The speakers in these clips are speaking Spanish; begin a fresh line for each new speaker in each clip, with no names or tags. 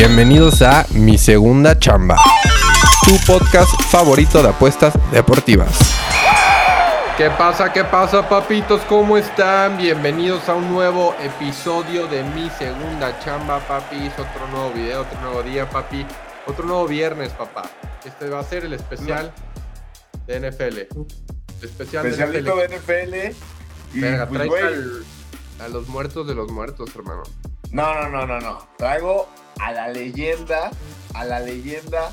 Bienvenidos a Mi Segunda Chamba, tu podcast favorito de apuestas deportivas. ¿Qué pasa? ¿Qué pasa, papitos? ¿Cómo están? Bienvenidos a un nuevo episodio de Mi Segunda Chamba, papis. Otro nuevo video, otro nuevo día, papi. Otro nuevo viernes, papá. Este va a ser el especial de NFL. El especial
Especialito de NFL. Y
Venga,
pues,
al- a los muertos de los muertos, hermano.
No, no, no, no, no. Traigo a la leyenda, a la leyenda,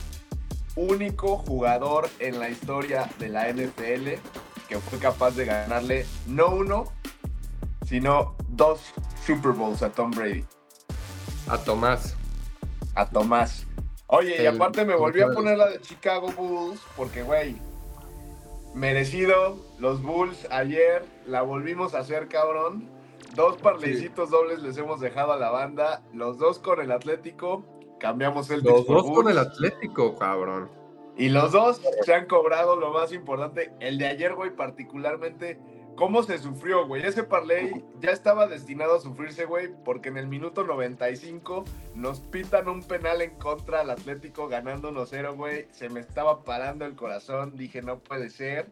único jugador en la historia de la NFL que fue capaz de ganarle no uno, sino dos Super Bowls a Tom Brady,
A Tomás.
a Tomás. Oye, y aparte me volví a poner la de Chicago Bulls porque, güey, merecido. Los Bulls ayer la volvimos a hacer, cabrón. Dos parleycitos dobles les hemos dejado a la banda. Los dos con el Atlético. Cambiamos el
Los dos con el Atlético, cabrón.
Y los dos se han cobrado lo más importante. El de ayer, güey, particularmente. ¿Cómo se sufrió, güey? Ese parlay ya estaba destinado a sufrirse, güey, porque en el minuto 95 nos pitan un penal en contra al Atlético ganando 1-0, güey. Se me estaba parando el corazón. Dije, no puede ser.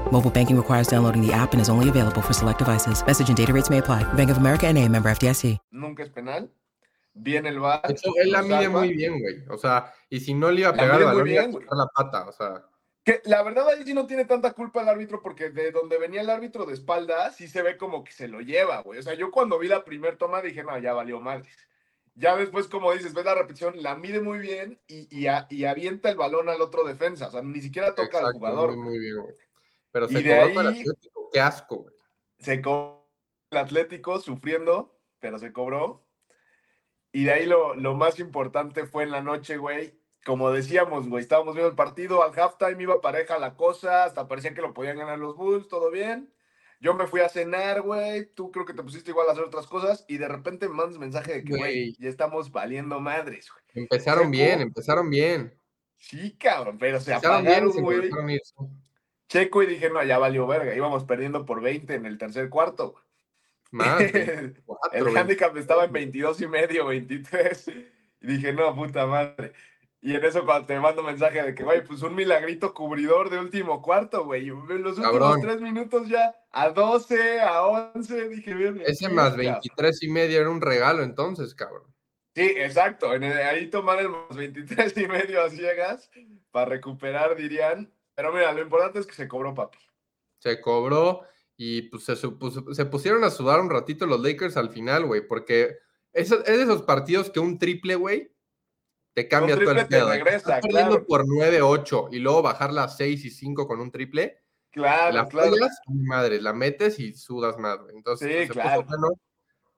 Mobile banking requires downloading the app and is only available for select devices. Message and data rates may apply. Bank of America and a member FDIC.
Nunca es penal. Viene el
hecho, él la mide muy bien, güey. O sea, y si no le iba a
La
pegar balón, iba a la pata. O sea,
Que la verdad ahí sí no tiene tanta culpa el árbitro porque de donde venía el árbitro de espalda sí se ve como que se lo lleva, güey. O sea, yo cuando vi la primer toma dije, no, ya valió madres. Ya después, como dices, ves la repetición, la mide muy bien y, y, a- y avienta el balón al otro defensa. O sea, ni siquiera toca al
exacto,
jugador.
muy, muy bien, güey. Pero se cobró para el Atlético. Qué asco, güey.
Se cobró el Atlético sufriendo, pero se cobró. Y de ahí lo, lo más importante fue en la noche, güey. Como decíamos, güey, estábamos viendo el partido, al halftime iba pareja la cosa, hasta parecía que lo podían ganar los Bulls, todo bien. Yo me fui a cenar, güey, tú creo que te pusiste igual a hacer otras cosas y de repente me mandas mensaje de que, güey, ya estamos valiendo madres, güey.
Empezaron bien, empezaron bien.
Sí, cabrón, pero se
Empezaron
apagaron, güey. Checo y dije, no, ya valió verga, íbamos perdiendo por 20 en el tercer cuarto.
Más,
El
24, güey.
handicap estaba en 22 y medio, 23. Y dije, no, puta madre. Y en eso cuando te mando mensaje de que, güey, pues un milagrito cubridor de último cuarto, güey. Los últimos tres minutos ya a 12, a 11, dije, bien.
Ese más 23 y medio era un regalo entonces, cabrón.
Sí, exacto. En el- ahí tomar el más 23 y medio a ciegas para recuperar, dirían. Pero mira, lo importante es que se cobró, papi.
Se cobró y pues se, supuso- se pusieron a sudar un ratito los Lakers al final, güey, porque es, es de esos partidos que un triple, güey, te cambia todo el pedo.
regresa,
estás
claro.
por 9-8 y luego bajarla a 6 y 5 con un triple,
Claro,
la
claro.
fallas, madre, la metes y sudas más, güey. Entonces,
Sí,
pues, puso
claro.
bueno.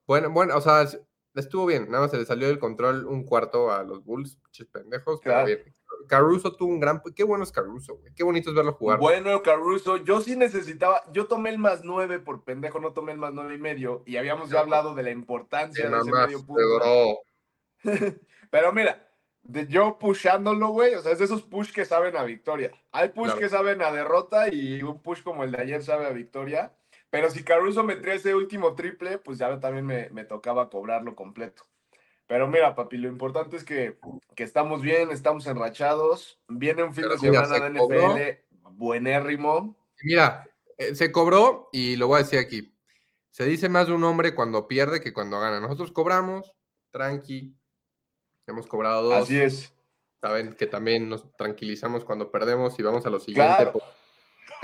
Bueno, bueno, o sea, estuvo bien, nada más se le salió del control un cuarto a los Bulls, pinches pendejos, pero
Claro.
bien. Caruso tuvo un gran, qué bueno es Caruso, güey, qué bonito es verlo jugar.
Bueno, Caruso, yo sí necesitaba, yo tomé el más nueve por pendejo, no tomé el más nueve y medio, y habíamos ya hablado de la importancia de ese medio punto. Pero mira, de yo pushándolo, güey, o sea, es de esos push que saben a victoria. Hay push
Claro.
que saben a derrota y un push como el de ayer sabe a victoria. Pero si Caruso metía ese último triple, pues ya también me, me tocaba cobrarlo completo. Pero mira, papi, lo importante es que, que estamos bien, estamos enrachados. Viene un fin
Pero
de semana de
se cobró.
NFL buenérrimo.
Mira, eh, se cobró y lo voy a decir aquí. Se dice más de un hombre cuando pierde que cuando gana. Nosotros cobramos, tranqui. Hemos cobrado dos.
Así es.
saben que también nos tranquilizamos cuando perdemos y vamos a lo siguiente.
Claro.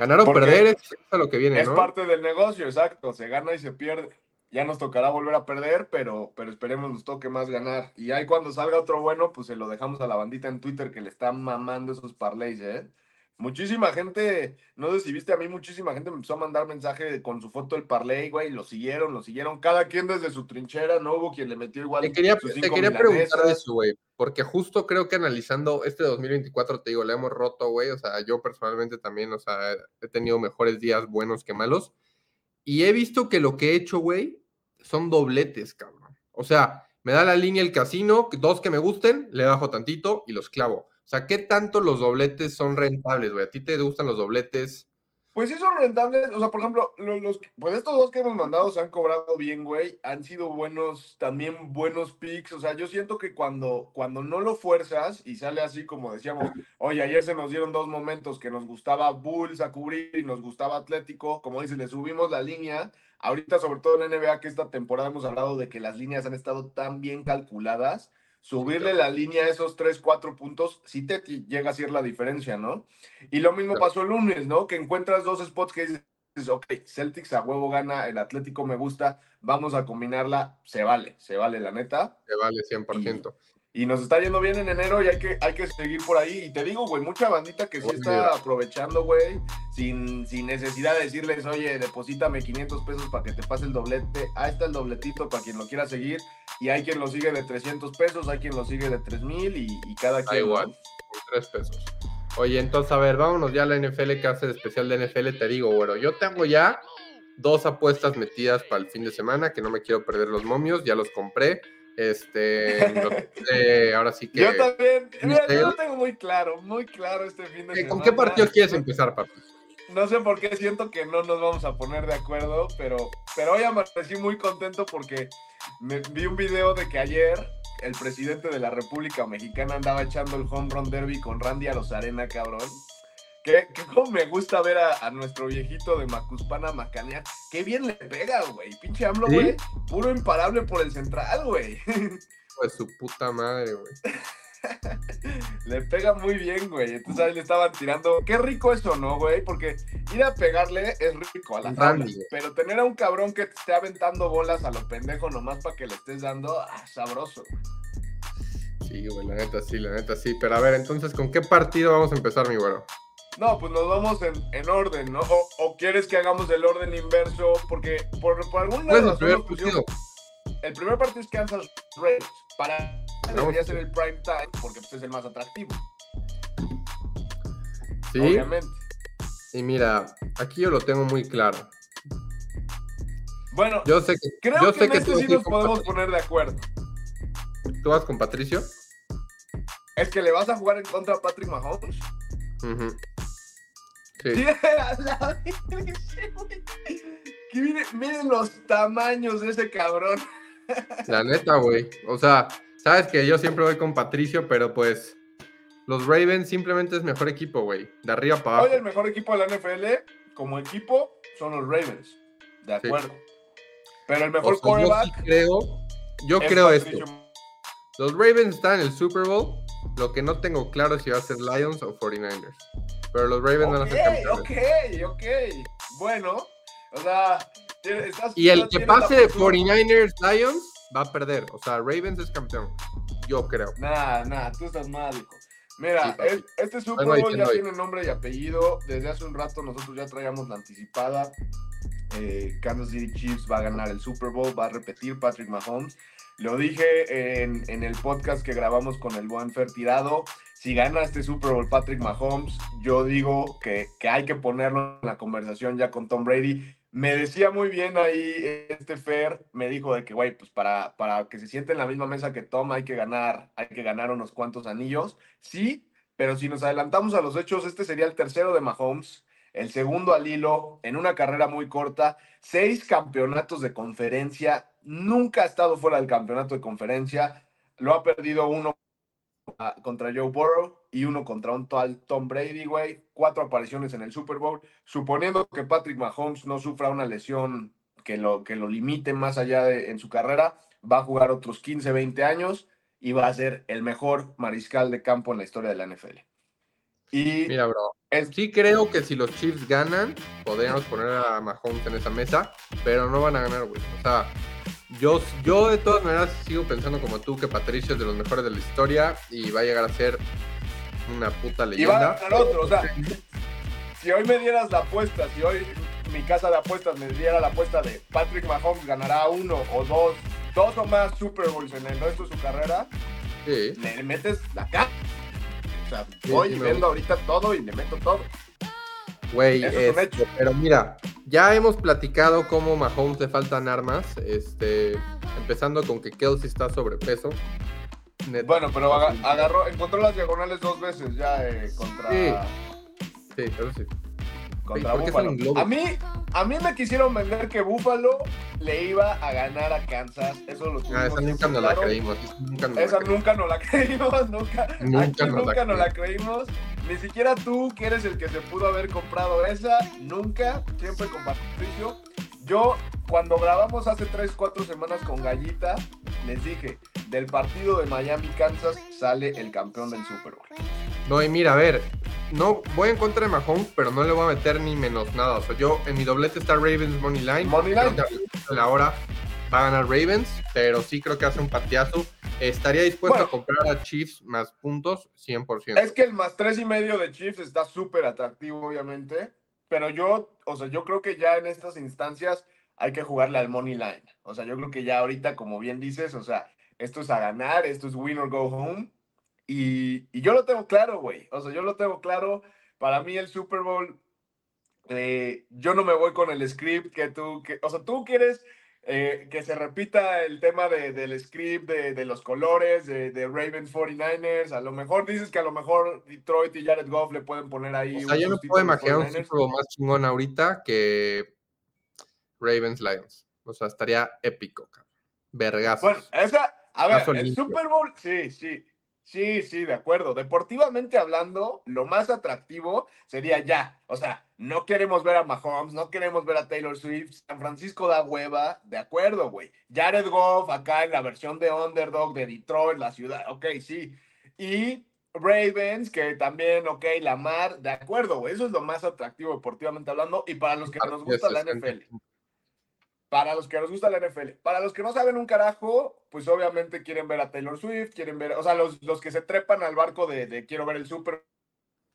Ganar o
Porque
perder es a lo que viene,
Es
¿no?
parte del negocio, exacto. Se gana y se pierde. Ya nos tocará volver a perder, pero, pero esperemos nos toque más ganar. Y ahí cuando salga otro bueno, pues se lo dejamos a la bandita en Twitter que le están mamando esos parlays, ¿eh? Muchísima gente, no sé si viste a mí, muchísima gente me empezó a mandar mensaje con su foto del parlay, güey, lo siguieron, lo siguieron, cada quien desde su trinchera, no hubo quien le metió igual.
Te quería, te preguntar de eso, güey, porque justo creo que analizando este 2024, te digo, le hemos roto, güey, o sea, yo personalmente también, o sea, he tenido mejores días buenos que malos, y he visto que lo que he hecho, güey, son dobletes, cabrón. O sea, me da la línea el casino, dos que me gusten, le bajo tantito y los clavo. O sea, ¿qué tanto los dobletes son rentables, güey? ¿A ti te gustan los dobletes?
Pues sí son rentables, o sea, por ejemplo, lo- los, pues estos dos que hemos mandado se han cobrado bien, güey, han sido buenos, también buenos picks, o sea, yo siento que cuando, cuando no lo fuerzas y sale así como decíamos, oye, ayer se nos dieron dos momentos que nos gustaba Bulls a cubrir y nos gustaba Atlético, como dices, le subimos la línea, ahorita sobre todo en NBA que esta temporada hemos hablado de que las líneas han estado tan bien calculadas, subirle la línea a esos 3, 4 puntos, sí te llega a ser la diferencia, ¿no? Y lo mismo
Claro.
pasó el lunes, ¿no? Que encuentras dos spots que dices, ok, Celtics a huevo gana, el Atlético me gusta, vamos a combinarla, se vale, se vale, la neta.
Te vale 100%.
Y nos está yendo bien en enero y hay que, hay que seguir por ahí. Y te digo, güey, mucha bandita que sí está aprovechando, güey, sin, sin necesidad de decirles, oye, deposítame 500 pesos para que te pase el doblete. Ahí está el dobletito para quien lo quiera seguir. Y hay quien lo sigue de 300 pesos, hay quien lo sigue de 3000 y, y cada
Da
quien. ¿no?
igual, con tres pesos. Oye, entonces, a ver, vámonos ya a la NFL, que hace de especial de NFL. Te digo, bueno, yo tengo ya dos apuestas metidas para el fin de semana, que no me quiero perder los momios, ya los compré. Este, puse ahora sí que.
Yo también, mira, yo lo tengo muy claro, muy claro este fin de
Eh,
semana.
¿Con qué partido quieres empezar, papi?
No sé por qué siento que no nos vamos a poner de acuerdo, pero, pero hoy amanecí muy contento porque me, vi un video de que ayer el presidente de la República Mexicana andaba echando el home run derby con Randy Arozarena, cabrón. Que, que como me gusta ver a, a nuestro viejito de Macuspana Macanea. Qué bien le pega, güey. Pinche AMLO,
¿Sí?
güey. Puro imparable por el central, güey.
Pues su puta madre, güey.
Le pega muy bien, güey. Entonces ahí le estaban tirando. Qué rico eso, ¿no, güey? Porque ir a pegarle es rico a la
Randy,
tabla.
güey.
Pero tener a un cabrón que te esté aventando bolas a lo pendejo nomás para que le estés dando, ah, sabroso.
Sí, güey, la neta sí, la neta sí. Pero a ver, entonces, ¿con qué partido vamos a empezar, mi güero?
No, pues nos vamos en, en orden, ¿no? O, o quieres que hagamos el orden inverso, porque por, por alguna
¿Cuál es el
razón
primer partido?
el primer partido es Kansas Raiders. Para debería ser el prime time, porque pues, es el más atractivo,
Sí,
obviamente.
y mira, aquí yo lo tengo muy claro.
Bueno,
Yo sé que,
creo
yo
que
sé
en
que
este
tú,
sí nos podemos
Patricio.
poner de acuerdo.
¿Tú vas con Patricio.
Es que le vas a jugar en contra a Patrick Mahomes.
Ujú. Sí.
Sí, a la virgen, güey. Que miren, miren los tamaños de ese cabrón.
La neta, güey. O sea, sabes que yo siempre voy con Patricio, pero pues los Ravens simplemente es mejor equipo, güey. De arriba para
Hoy el
abajo.
mejor equipo de la NFL, como equipo, son los Ravens. De
Sí.
acuerdo. Pero el
O
mejor
sea, yo sí creo, yo
es
creo
Patricio
esto. Los Ravens están en el Super Bowl. Lo que no tengo claro es si va a ser Lions o 49ers. Pero los Ravens van a ser campeones.
ok, ok. Bueno, o sea, estás-
Y el que pase de
postura-
49ers Lions va a perder. O sea, Ravens es campeón. Yo creo.
Nah, nah, tú estás mal, hijo. Mira,
Sí,
es- este Super Bowl ya tiene nombre y apellido. Desde hace un rato nosotros ya traíamos la anticipada. Eh, Kansas City Chiefs va a ganar el Super Bowl, va a repetir Patrick Mahomes. Lo dije en, en el podcast que grabamos con el buen Fer Tirado. Si gana este Super Bowl Patrick Mahomes, yo digo que, que hay que ponerlo en la conversación ya con Tom Brady. Me decía muy bien ahí este Fer, me dijo de que, güey, pues para, para que se siente en la misma mesa que Tom hay que ganar, hay que ganar unos cuantos anillos. Sí, pero si nos adelantamos a los hechos, este sería el tercero de Mahomes, el segundo al hilo, en una carrera muy corta, seis campeonatos de conferencia, nunca ha estado fuera del campeonato de conferencia, lo ha perdido uno contra Joe Burrow y uno contra un tal Tom Brady, güey, cuatro apariciones en el Super Bowl, suponiendo que Patrick Mahomes no sufra una lesión que lo, que lo limite más allá de, en su carrera, va a jugar otros 15, 20 años y va a ser el mejor mariscal de campo en la historia de la NFL. Y
Mira, bro.
es-
Sí creo que si los Chiefs ganan, podríamos poner a Mahomes en esa mesa, pero no van a ganar, güey. O sea, yo, yo de todas maneras sigo pensando como tú que Patricio es de los mejores de la historia y va a llegar a ser una puta
y va a
leyenda.
ganar otro. O sea, si hoy me dieras la apuesta, si hoy mi casa de apuestas me diera la apuesta de Patrick Mahomes ganará uno o dos, dos o más Super Bowls en el resto de su carrera,
Sí.
le metes la cara. O sea,
Sí,
voy
sí,
y
me
vendo ahorita todo y le meto todo.
Güey,
es un
este,
hecho.
pero mira, ya hemos platicado cómo Mahomes le faltan armas, este, empezando con que Kelsey está sobrepeso. Neta.
Bueno, pero aga- agarró, encontró las diagonales dos veces ya eh, contra,
Sí. Sí, eso sí.
Contra
¿por qué
Buffalo.
salen globos?
A mí, a mí me quisieron vender que Buffalo le iba a ganar a Kansas. Eso lo
Ah,
tuvimos
esa nunca nos la creímos. esa Nunca nos la
Esa
creímos.
nunca nos la creímos, nunca.
Nunca
aquí
nos la
nunca nos la creímos. Ni siquiera tú, que eres el que se pudo haber comprado esa, nunca, siempre con Patricio. Yo, cuando grabamos hace 3, 4 semanas con Gallita, les dije, del partido de Miami-Kansas sale el campeón del Super Bowl.
No, y mira, a ver, no voy en contra de Mahomes, pero no le voy a meter ni menos nada. O sea, yo en mi doblete está Ravens Money Line.
Money line.
la hora va a ganar Ravens, pero sí creo que hace un partiazo. Estaría dispuesto
Bueno.
a comprar a Chiefs más puntos, 100%.
Es que el más tres y medio de Chiefs está súper atractivo, obviamente. Pero yo, o sea, yo creo que ya en estas instancias hay que jugarle al money line. O sea, yo creo que ya ahorita, como bien dices, o sea, esto es a ganar, esto es win or go home. Y, y yo lo tengo claro, güey. O sea, yo lo tengo claro. Para mí el Super Bowl, eh, yo no me voy con el script que tú, que, o sea, tú quieres eh, que se repita el tema de- del script, de, de los colores, de, de Ravens 49ers. A lo mejor dices que a lo mejor Detroit y Jared Goff le pueden poner ahí.
O sea, yo me puedo imaginar un
49ers.
Super Bowl más chingón ahorita que Ravens Lions. O sea, estaría épico, cabrón. Vergazos.
Bueno, esa, a ver,
Caso
el. Super Bowl, sí, sí. Sí, sí, de acuerdo. Deportivamente hablando, lo más atractivo sería ya. O sea, no queremos ver a Mahomes, no queremos ver a Taylor Swift. San Francisco da hueva, de acuerdo, güey. Jared Goff acá en la versión de Underdog de Detroit, la ciudad, ok, sí. Y Ravens, que también, ok, Lamar, de acuerdo, güey. Eso es lo más atractivo deportivamente hablando. Y para los que nos gusta la NFL. Para los que nos gusta la NFL. Para los que no saben un carajo, pues obviamente quieren ver a Taylor Swift, quieren ver, o sea, los, los que se trepan al barco de, quiero ver el Super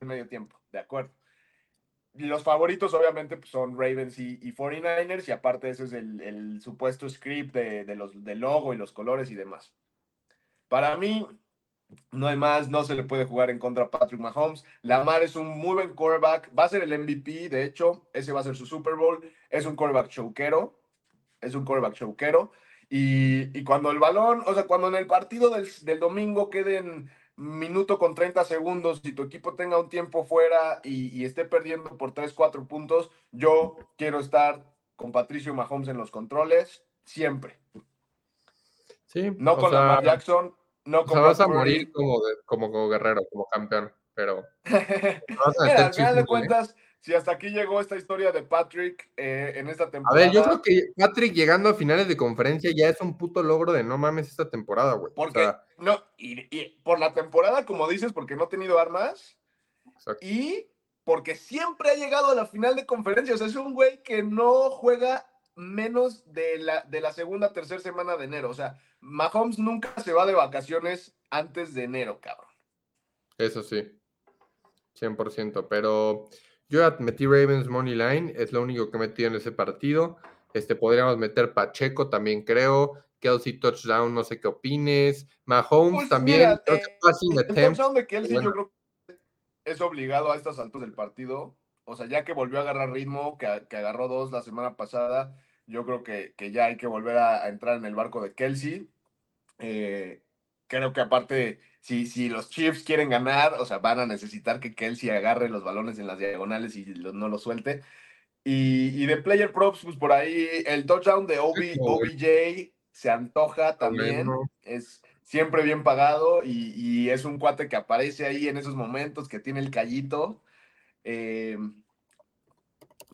en medio tiempo, de acuerdo. Los favoritos obviamente pues, son Ravens y, y 49ers y aparte ese es el, el supuesto script de, de los, del logo y los colores y demás. Para mí, no hay más, no se le puede jugar en contra a Patrick Mahomes. Lamar es un muy buen quarterback, va a ser el MVP, de hecho, ese va a ser su Super Bowl. Es un quarterback choquero, es un quarterback choquero. Y, y cuando el balón, o sea, cuando en el partido del, del domingo queden minuto con 30 segundos y tu equipo tenga un tiempo fuera y, y esté perdiendo por 3, 4 puntos, yo quiero estar con Patricio Mahomes en los controles siempre.
Sí,
No
o
con
sea,
Lamar Jackson, no
o
con
sea, vas a morir como, de- como, como guerrero, como campeón, pero...
Mira, al final de cuentas, si hasta aquí llegó esta historia de Patrick eh, en esta
A
temporada.
ver, yo creo que Patrick llegando a finales de conferencia ya es un puto logro de no mames esta temporada, güey. O
Porque,
sea,
no, y, y por la temporada, como dices, porque no ha tenido armas
exacto.
y porque siempre ha llegado a la final de conferencia. O sea, es un güey que no juega menos de la, de la segunda, tercera semana de enero. O sea, Mahomes nunca se va de vacaciones antes de enero, cabrón.
Eso sí, 100%. Pero yo metí Ravens Money Line, es lo único que he metido en ese partido. Este, podríamos meter Pacheco también, creo. Kelsey Touchdown, no sé qué opines. Mahomes
Pues
también,
mira,
creo
eh,
que passing
El
attempt.
touchdown de Kelsey
bueno.
yo creo que es obligado a estas alturas del partido. O sea, ya que volvió a agarrar ritmo, que, que agarró dos la semana pasada, yo creo que, que ya hay que volver a, a entrar en el barco de Kelsey. Eh, creo que aparte, si, si los Chiefs quieren ganar, o sea, van a necesitar que Kelsey agarre los balones en las diagonales y lo- no los suelte. Y, y de player props, pues por ahí el touchdown de OB, OBJ se antoja también. Es siempre bien pagado y, y es un cuate que aparece ahí en esos momentos, que tiene el callito. Eh,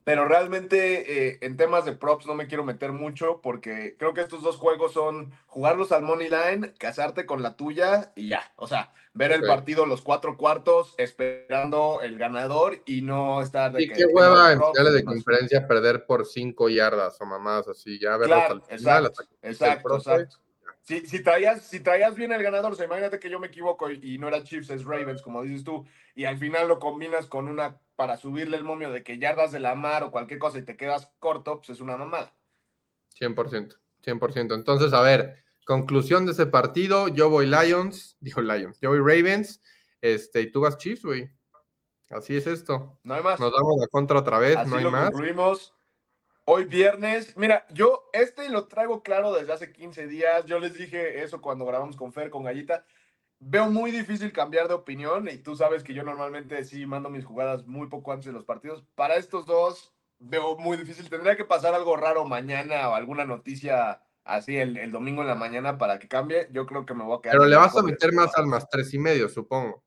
Pero realmente eh, en temas de props no me quiero meter mucho porque creo que estos dos juegos son jugarlos al money line, casarte con la tuya y ya. O sea, ver el partido los cuatro cuartos esperando el ganador y no estar de
Y
que-
qué hueva en finales de conferencia perder por cinco yardas o mamadas así, ya verlos
Claro,
al final.
exacto, exacto. Si, si, traías, si traías bien el ganador, o sea, imagínate que yo me equivoco y, y no era Chiefs, es Ravens, como dices tú, y al final lo combinas con una para subirle el momio de que yardas de la mar o cualquier cosa y te quedas corto, pues es una mamada.
100%, 100%. Entonces, a ver, conclusión de ese partido, yo voy Lions, dijo Lions, yo voy Ravens, este, y tú vas Chiefs, güey. Así es esto.
No hay más.
Nos damos la contra otra vez,
Así
no hay
lo
más.
concluimos. Hoy viernes, mira, yo este lo traigo claro desde hace 15 días. Yo les dije eso cuando grabamos con Fer, con Gallita. Veo muy difícil cambiar de opinión y tú sabes que yo normalmente sí mando mis jugadas muy poco antes de los partidos. Para estos dos veo muy difícil. Tendría que pasar algo raro mañana o alguna noticia así el, el domingo en la mañana para que cambie. Yo creo que me voy a quedar.
Pero le vas a meter más al más tres y medio, supongo.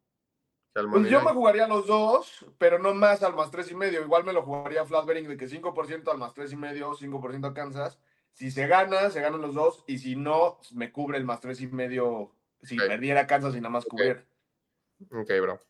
Pues yo me
line.
jugaría los dos, pero no más al más tres y medio. Igual me lo jugaría flat betting de que 5% al más tres y medio, 5% a Kansas. Si se gana, se ganan los dos. Y si no, me cubre el más tres y medio. Si
Ok.
perdiera Kansas y nada más cubriera.
Ok, bro.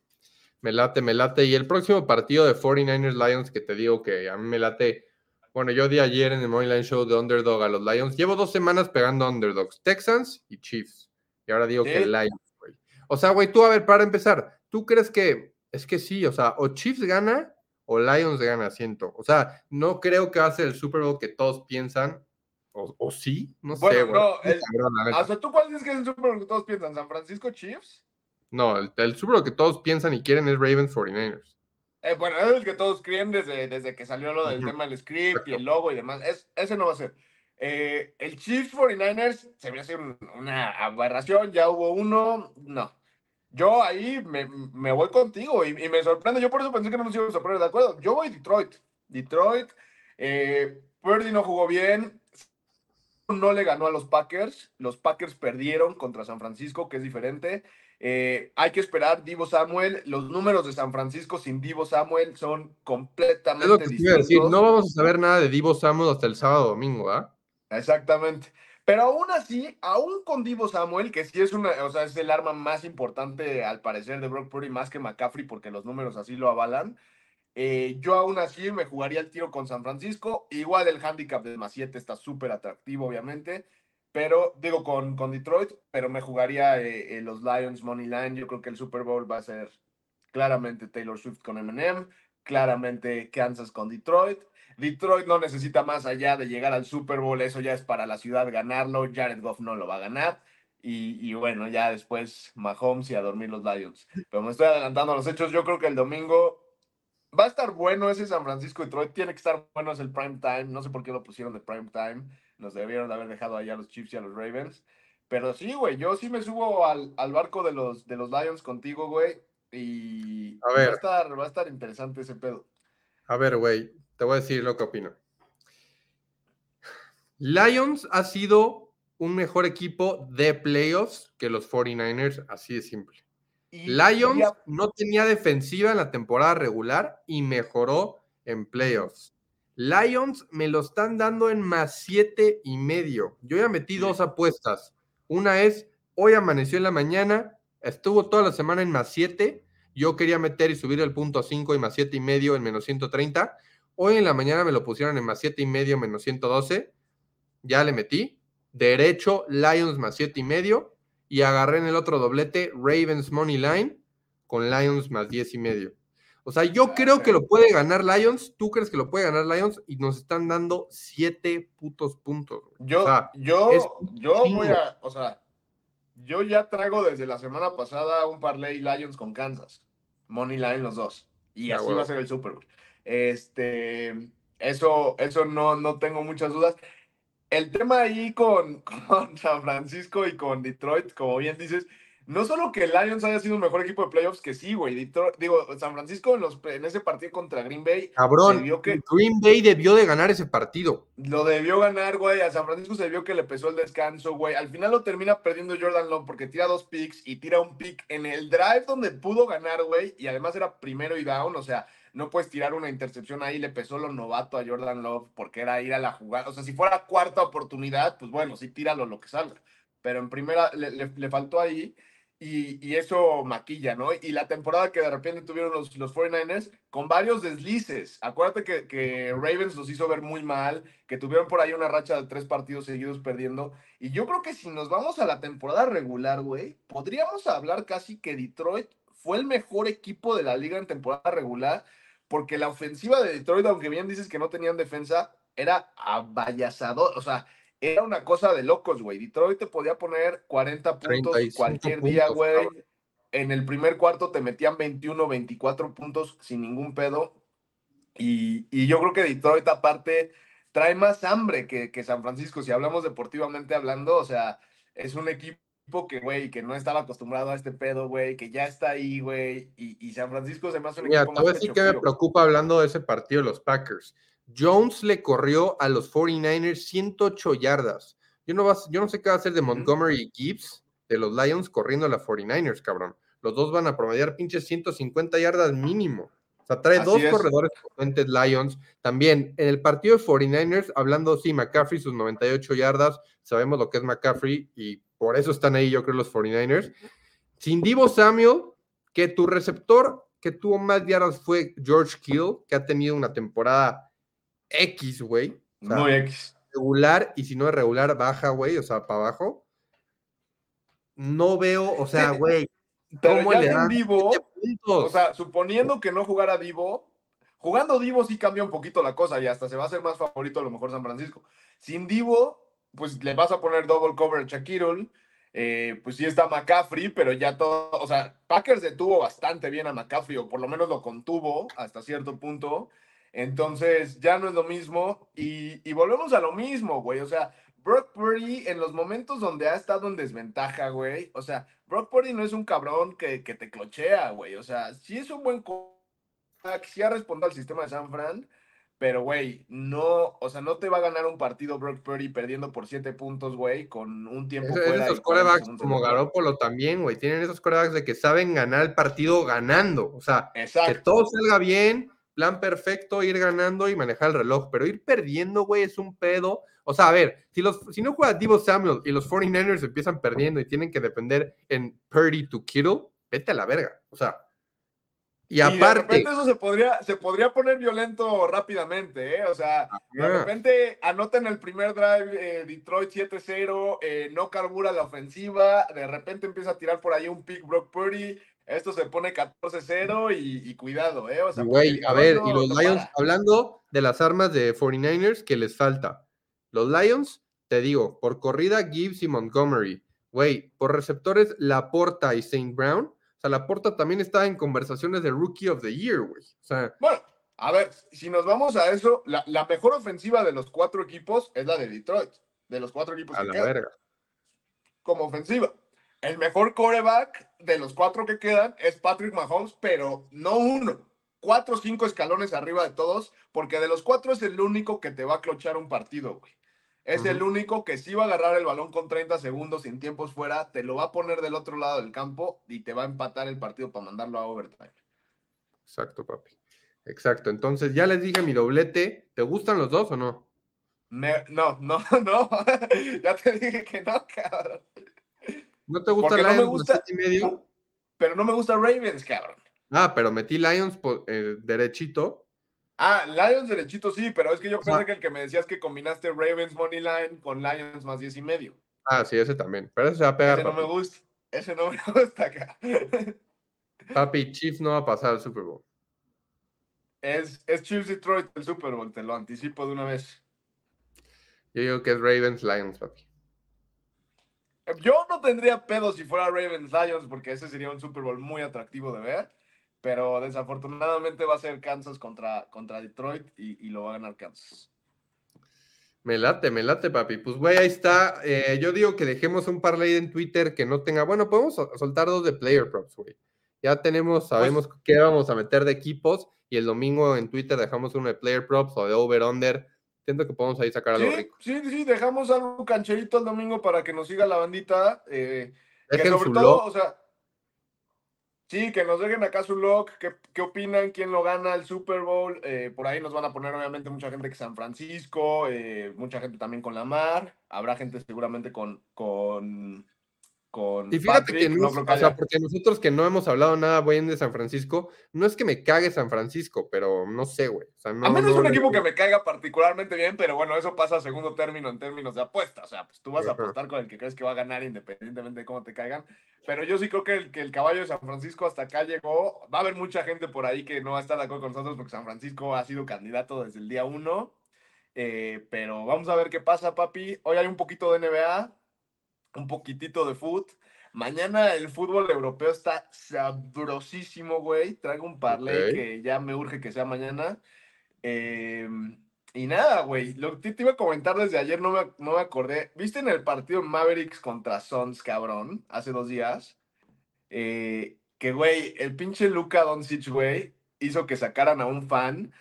Me late, me late. Y el próximo partido de 49ers Lions, que te digo que a mí me late. Bueno, yo di ayer en el Moneyline Show de Underdog a los Lions. Llevo dos semanas pegando Underdogs, Texans y Chiefs. Y ahora digo que. Lions, güey. O sea, güey, tú, a ver, para empezar, ¿tú crees que es que sí? O sea, o Chiefs gana o Lions gana, siento. O sea, no creo que va a ser el Super Bowl que todos piensan. O, o sí, no sé,
Bueno, no, el-
Cabrón, la neta.
O sea, ¿tú cuál dices que es el Super Bowl que todos piensan? ¿San Francisco Chiefs?
No, el, el Super Bowl que todos piensan y quieren es Ravens 49ers.
Eh, bueno, es el que todos creen desde, desde que salió lo del tema del script y el logo y demás. Es, ese no va a ser. Eh, el Chiefs 49ers se me hace un- una aberración. Ya hubo uno. No. Yo ahí me, me voy contigo y, y me sorprende. Yo por eso pensé que no nos íbamos a poner de acuerdo. Yo voy Detroit. Detroit. Eh, Purdy no jugó bien. No le ganó a los Packers. Los Packers perdieron contra San Francisco, que es diferente. Eh, hay que esperar Divo Samuel. Los números de San Francisco sin Divo Samuel son completamente
Es lo que te iba a decir.
distintos.
No vamos a saber nada de Divo Samuel hasta el sábado domingo, ¿ah?
Exactamente. Pero aún así, aún con Divo Samuel, que sí es una, o sea, es el arma más importante al parecer de Brock Purdy, más que McCaffrey, porque los números así lo avalan. eh, yo aún así me jugaría el tiro con San Francisco. Igual el handicap de más 7 está súper atractivo, obviamente. Pero, digo, con, con Detroit, pero me jugaría eh, eh, los Lions Money Line. Yo creo que el Super Bowl va a ser claramente Taylor Swift con Eminem, claramente Kansas con Detroit. Detroit no necesita más allá de llegar al Super Bowl, eso ya es para la ciudad ganarlo. Jared Goff no lo va a ganar. Y, y bueno, ya después Mahomes y a dormir los Lions. Pero me estoy adelantando a los hechos. Yo creo que el domingo va a estar bueno ese San Francisco Detroit. Tiene que estar bueno, es el prime time. No sé por qué lo pusieron de prime time. Nos debieron de haber dejado allá a los Chiefs y a los Ravens. Pero sí, güey, yo sí me subo al, al barco de los, de los Lions contigo, güey. Y
A
va, a estar, va a estar interesante ese pedo.
A ver, güey, te voy a decir lo que opino. Lions ha sido un mejor equipo de playoffs que los 49ers, así de simple.
Y-
Lions no tenía defensiva en la temporada regular y mejoró en playoffs. Lions me lo están dando en más siete y medio. Yo ya metí dos apuestas. Una es, hoy amaneció en la mañana, estuvo toda la semana en más siete. Yo quería meter y subir el punto a 5 y más siete y medio en menos 130. Hoy en la mañana me lo pusieron en más siete y medio, menos 112. Ya le metí. Derecho, Lions más siete y medio. Y agarré en el otro doblete Ravens Money Line con Lions más 10 y medio. O sea, yo creo que lo puede ganar Lions. ¿Tú crees que lo puede ganar Lions? Y nos están dando siete putos puntos.
Yo,
O sea,
yo, yo
chingo.
voy a, o sea, yo ya traigo desde la semana pasada un parlay Lions con Kansas. Money line los dos. Y así va a ser el Super Bowl. Este, eso, eso no, no tengo muchas dudas. El tema ahí con, con San Francisco y con Detroit, como bien dices, no solo que el Lions haya sido un mejor equipo de playoffs, que sí, güey. Digo, San Francisco en, los, en ese partido contra Green Bay.
Cabrón, que, Green Bay debió de ganar ese partido.
Lo debió ganar, güey. A San Francisco se vio que le pesó el descanso, güey. Al final lo termina perdiendo Jordan Love porque tira dos picks y tira un pick en el drive donde pudo ganar, güey. Y además era primero y down, o sea, no puedes tirar una intercepción ahí. Le pesó lo novato a Jordan Love porque era ir a la jugada. O sea, si fuera cuarta oportunidad, pues bueno, sí tíralo lo que salga. Pero en primera le, le faltó ahí y, eso maquilla, ¿no? Y la temporada que de repente tuvieron los, los 49ers con varios deslices. Acuérdate que, que, Ravens los hizo ver muy mal, que tuvieron por ahí una racha de tres partidos seguidos perdiendo. Y yo creo que si nos vamos a la temporada regular, güey, podríamos hablar casi que Detroit fue el mejor equipo de la liga en temporada regular, porque la ofensiva de Detroit, aunque bien dices que no tenían defensa, era avallazador. O sea, era una cosa de locos, güey. Detroit te podía poner 40 puntos cualquier día, güey. En el primer cuarto te metían 21, 24 puntos sin ningún pedo. Y, yo creo que Detroit, aparte, trae más hambre que, que, San Francisco. Si hablamos deportivamente hablando, o sea, es un equipo que, güey, que no estaba acostumbrado a este pedo, güey, que ya está ahí, güey. Y, San Francisco se me hace un
equipo más. Mira, que me preocupa hablando de ese partido los Packers. Jones le corrió a los 49ers 108 yardas. Yo no, yo no sé qué va a hacer de Montgomery y Gibbs de los Lions corriendo a los 49ers, cabrón. Los dos van a promediar pinches 150 yardas mínimo. O sea, trae dos corredores potentes Lions. También en el partido de 49ers, hablando, sí, McCaffrey, sus 98 yardas. Sabemos lo que es McCaffrey y por eso están ahí, yo creo, los 49ers. Sin Divo Samuel, que tu receptor que tuvo más yardas fue George Kill, que ha tenido una temporada X, güey.
Muy X.
Regular, y si no es regular, baja, güey, o sea, para abajo. No veo, o sea, güey.
¿Cómo le dan Divo, o sea, suponiendo que no jugara Divo, jugando Divo sí cambia un poquito la cosa y hasta se va a hacer más favorito a lo mejor San Francisco. Sin Divo, pues le vas a poner double cover a Kirtle, eh, pues sí está McCaffrey, pero ya todo, o sea, Packers detuvo bastante bien a McCaffrey, o por lo menos lo contuvo hasta cierto punto. Entonces, ya no es lo mismo. Y, volvemos a lo mismo, güey. O sea, Brock Purdy en los momentos donde ha estado en desventaja, güey. O sea, Brock Purdy no es un cabrón que, que te clochea, güey. O sea, sí es un buen sí ha respondido al sistema de San Fran, pero, güey, no, o sea, no te va a ganar un partido Brock Purdy perdiendo por siete puntos, güey, con un tiempo fuera.
Esos corebacks como Garópolo también, güey, tienen esos corebacks de que saben ganar el partido ganando. O sea, que todo salga bien, plan perfecto, ir ganando y manejar el reloj, pero ir perdiendo, güey, es un pedo. O sea, a ver, si, los, si no juega Divo Samuel y los 49ers empiezan perdiendo y tienen que depender en Purdy to Kittle, vete a la verga. O sea, y aparte.
de eso se podría, se podría poner violento rápidamente, ¿eh? O sea, de repente anotan el primer drive eh, Detroit 7-0, eh, no carbura la ofensiva, de repente empieza a tirar por ahí un pick Brock Purdy, esto se pone 14-0 y, cuidado, ¿eh? O sea,
güey, a ver, y los Lions, hablando de las armas de 49ers que les falta. Los Lions, te digo, por corrida, Gibbs y Montgomery. Güey, por receptores, Laporta y St. Brown. O sea, Laporta también está en conversaciones de Rookie of the Year, güey. O sea,
bueno, a ver, si nos vamos a eso, la, mejor ofensiva de los cuatro equipos es la de Detroit. De los cuatro equipos.
A la verga.
Como ofensiva. El mejor coreback de los cuatro que quedan es Patrick Mahomes, pero no uno, cuatro o cinco escalones arriba de todos, porque de los cuatro es el único que te va a clochar un partido, güey. Es el único que sí va a agarrar el balón con 30 segundos sin tiempos fuera, te lo va a poner del otro lado del campo y te va a empatar el partido para mandarlo a overtime.
Exacto, papi. Exacto. Entonces, ya les dije mi doblete. ¿Te gustan los dos o no?
no, no, no. ya te dije que no, cabrón.
¿No te gusta Lions no me gusta, y medio?
Pero no me gusta Ravens, cabrón.
Ah, pero metí Lions eh, derechito.
Ah, Lions derechito sí, pero es que yo pensé que el que me decías que combinaste Ravens Money Line con Lions más 10 y medio.
Ah, sí, ese también. Pero ese se va a pegar.
Ese no me gusta. Ese no me gusta acá.
Papi, Chiefs no va a pasar al Super Bowl.
Es, es Chiefs Detroit el Super Bowl, te lo anticipo de una vez.
Yo digo que es Ravens Lions, papi.
Yo no tendría pedo si fuera Ravens Lions, porque ese sería un Super Bowl muy atractivo de ver. Pero desafortunadamente va a ser Kansas contra, contra Detroit y, lo va a ganar Kansas.
Me late, me late, papi. Pues, güey, ahí está. Eh, yo digo que dejemos un parlay en Twitter que no tenga. Bueno, podemos soltar dos de player props, güey. Ya tenemos,
Pues
sabemos qué vamos a meter de equipos. Y el domingo en Twitter dejamos uno de player props o de over-under. Siento que podemos ahí sacar algo
Sí,
rico.
sí, sí, dejamos algo cancherito el domingo para que nos siga la bandita. eh, que sobre todo,
lock.
o sea, sí, que nos dejen acá su log, qué, qué opinan, quién lo gana el Super Bowl. eh, por ahí nos van a poner obviamente mucha gente que San Francisco, eh, mucha gente también con la mar, habrá gente seguramente con, con, con
Y fíjate
Patrick,
que no, o sea, porque nosotros que no hemos hablado nada bien de San Francisco, no es que me cague San Francisco, pero no sé, güey. O sea, no,
a mí no es un equipo que me caiga particularmente bien, pero bueno, eso pasa a segundo término en términos de apuesta. O sea, pues tú vas a apostar con el que crees que va a ganar independientemente de cómo te caigan. Pero yo sí creo que el, que el caballo de San Francisco hasta acá llegó. Va a haber mucha gente por ahí que no va a estar de acuerdo con nosotros porque San Francisco ha sido candidato desde el día uno. Eh, pero vamos a ver qué pasa, papi. Hoy hay un poquito de NBA, un poquitito de foot. Mañana el fútbol europeo está sabrosísimo, güey. Traigo un parlay que ya me urge que sea mañana. Eh, y nada, güey. Lo que te iba a comentar desde ayer, no me, no me acordé. ¿Viste en el partido Mavericks contra Suns, cabrón? Hace dos días. Eh, que, güey, el pinche Luka Doncic, güey, hizo que sacaran a un fan.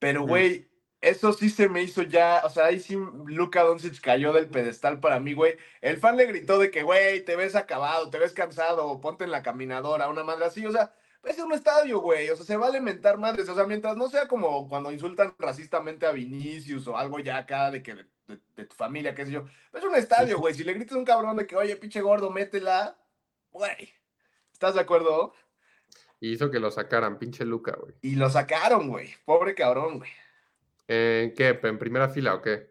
Pero, güey, eso sí se me hizo ya. O sea, ahí sí Luka Doncic cayó del pedestal para mí, güey. El fan le gritó de que, güey, te ves acabado, te ves cansado, ponte en la caminadora, una madre así. O sea, es un estadio, güey. O sea, se va a alimentar madres. O sea, mientras no sea como cuando insultan racistamente a Vinicius o algo ya acá de que de, de- de tu familia, qué sé yo. Es un estadio, güey. Si le gritas a un cabrón de que, oye, pinche gordo, métela, güey. ¿Estás de acuerdo?
Y hizo que lo sacaran, pinche Luca, güey.
Y lo sacaron, güey. Pobre cabrón, güey.
¿En qué? ¿En primera fila o qué?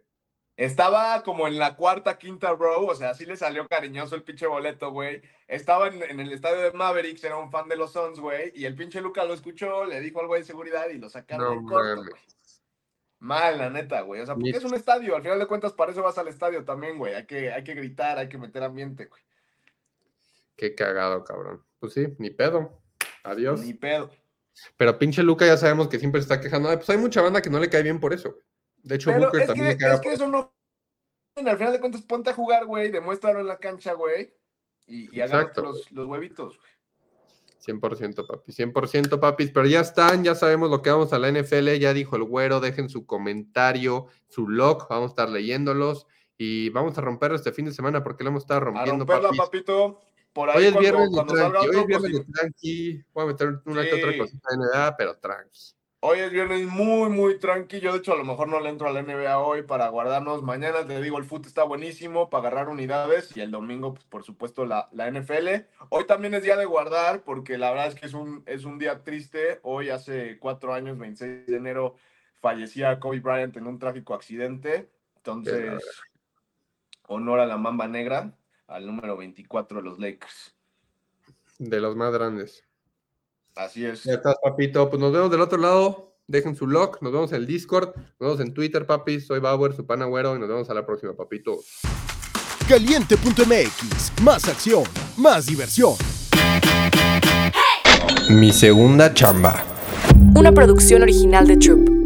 Estaba como en la cuarta, quinta row, o sea, sí le salió cariñoso el pinche boleto, güey. Estaba en, en el estadio de Mavericks, era un fan de los Suns, güey, y el pinche Luca lo escuchó, le dijo algo de seguridad y lo sacaron
No
en corto, güey. Mal, la neta, güey. O sea, porque es un estadio, al final de cuentas, para eso vas al estadio también, güey. Hay que, hay que gritar, hay que meter ambiente, güey.
Qué cagado, cabrón. Pues sí, ni pedo. Adiós.
Ni pedo.
Pero pinche Luca ya sabemos que siempre se está quejando. Pues hay mucha banda que no le cae bien por eso. De hecho,
Pero
Booker
es
también
que,
le caga
es que eso no. Al final de cuentas, ponte a jugar, güey, demuéstralo en la cancha, güey. Y, y
Exacto,
los, los huevitos, güey.
100% papi, 100% papis, pero ya están, ya sabemos lo que vamos a la NFL, ya dijo el güero, dejen su comentario, su log, vamos a estar leyéndolos y vamos a romperlo este fin de semana porque lo hemos estado
A
rompiendo,
romperla,
papis.
papito. Por ahí
Hoy es
cuando,
viernes
cuando
tranqui, hoy es viernes
pues,
de tranqui, voy a meter una que otra
Sí.
cosita de NBA, pero tranqui.
Hoy es viernes muy, muy tranquilo. De hecho, a lo mejor no le entro a la NBA hoy para guardarnos. Mañana, te digo, el fútbol está buenísimo para agarrar unidades. Y el domingo, pues, por supuesto, la, la NFL. Hoy también es día de guardar, porque la verdad es que es un, es un día triste. Hoy, hace cuatro años, 26 de enero, fallecía Kobe Bryant en un trágico accidente. Entonces, honor a la mamba negra, al número 24 de los Lakers.
De los más grandes.
Así es.
Ya estás, papito. Pues nos vemos del otro lado. Dejen su log. Nos vemos en el Discord. Nos vemos en Twitter, papis. Soy Bauer, su pana güero. Y nos vemos a la próxima, papito.
Caliente.mx, más acción, más diversión.
Mi segunda chamba.
Una producción original de Troop.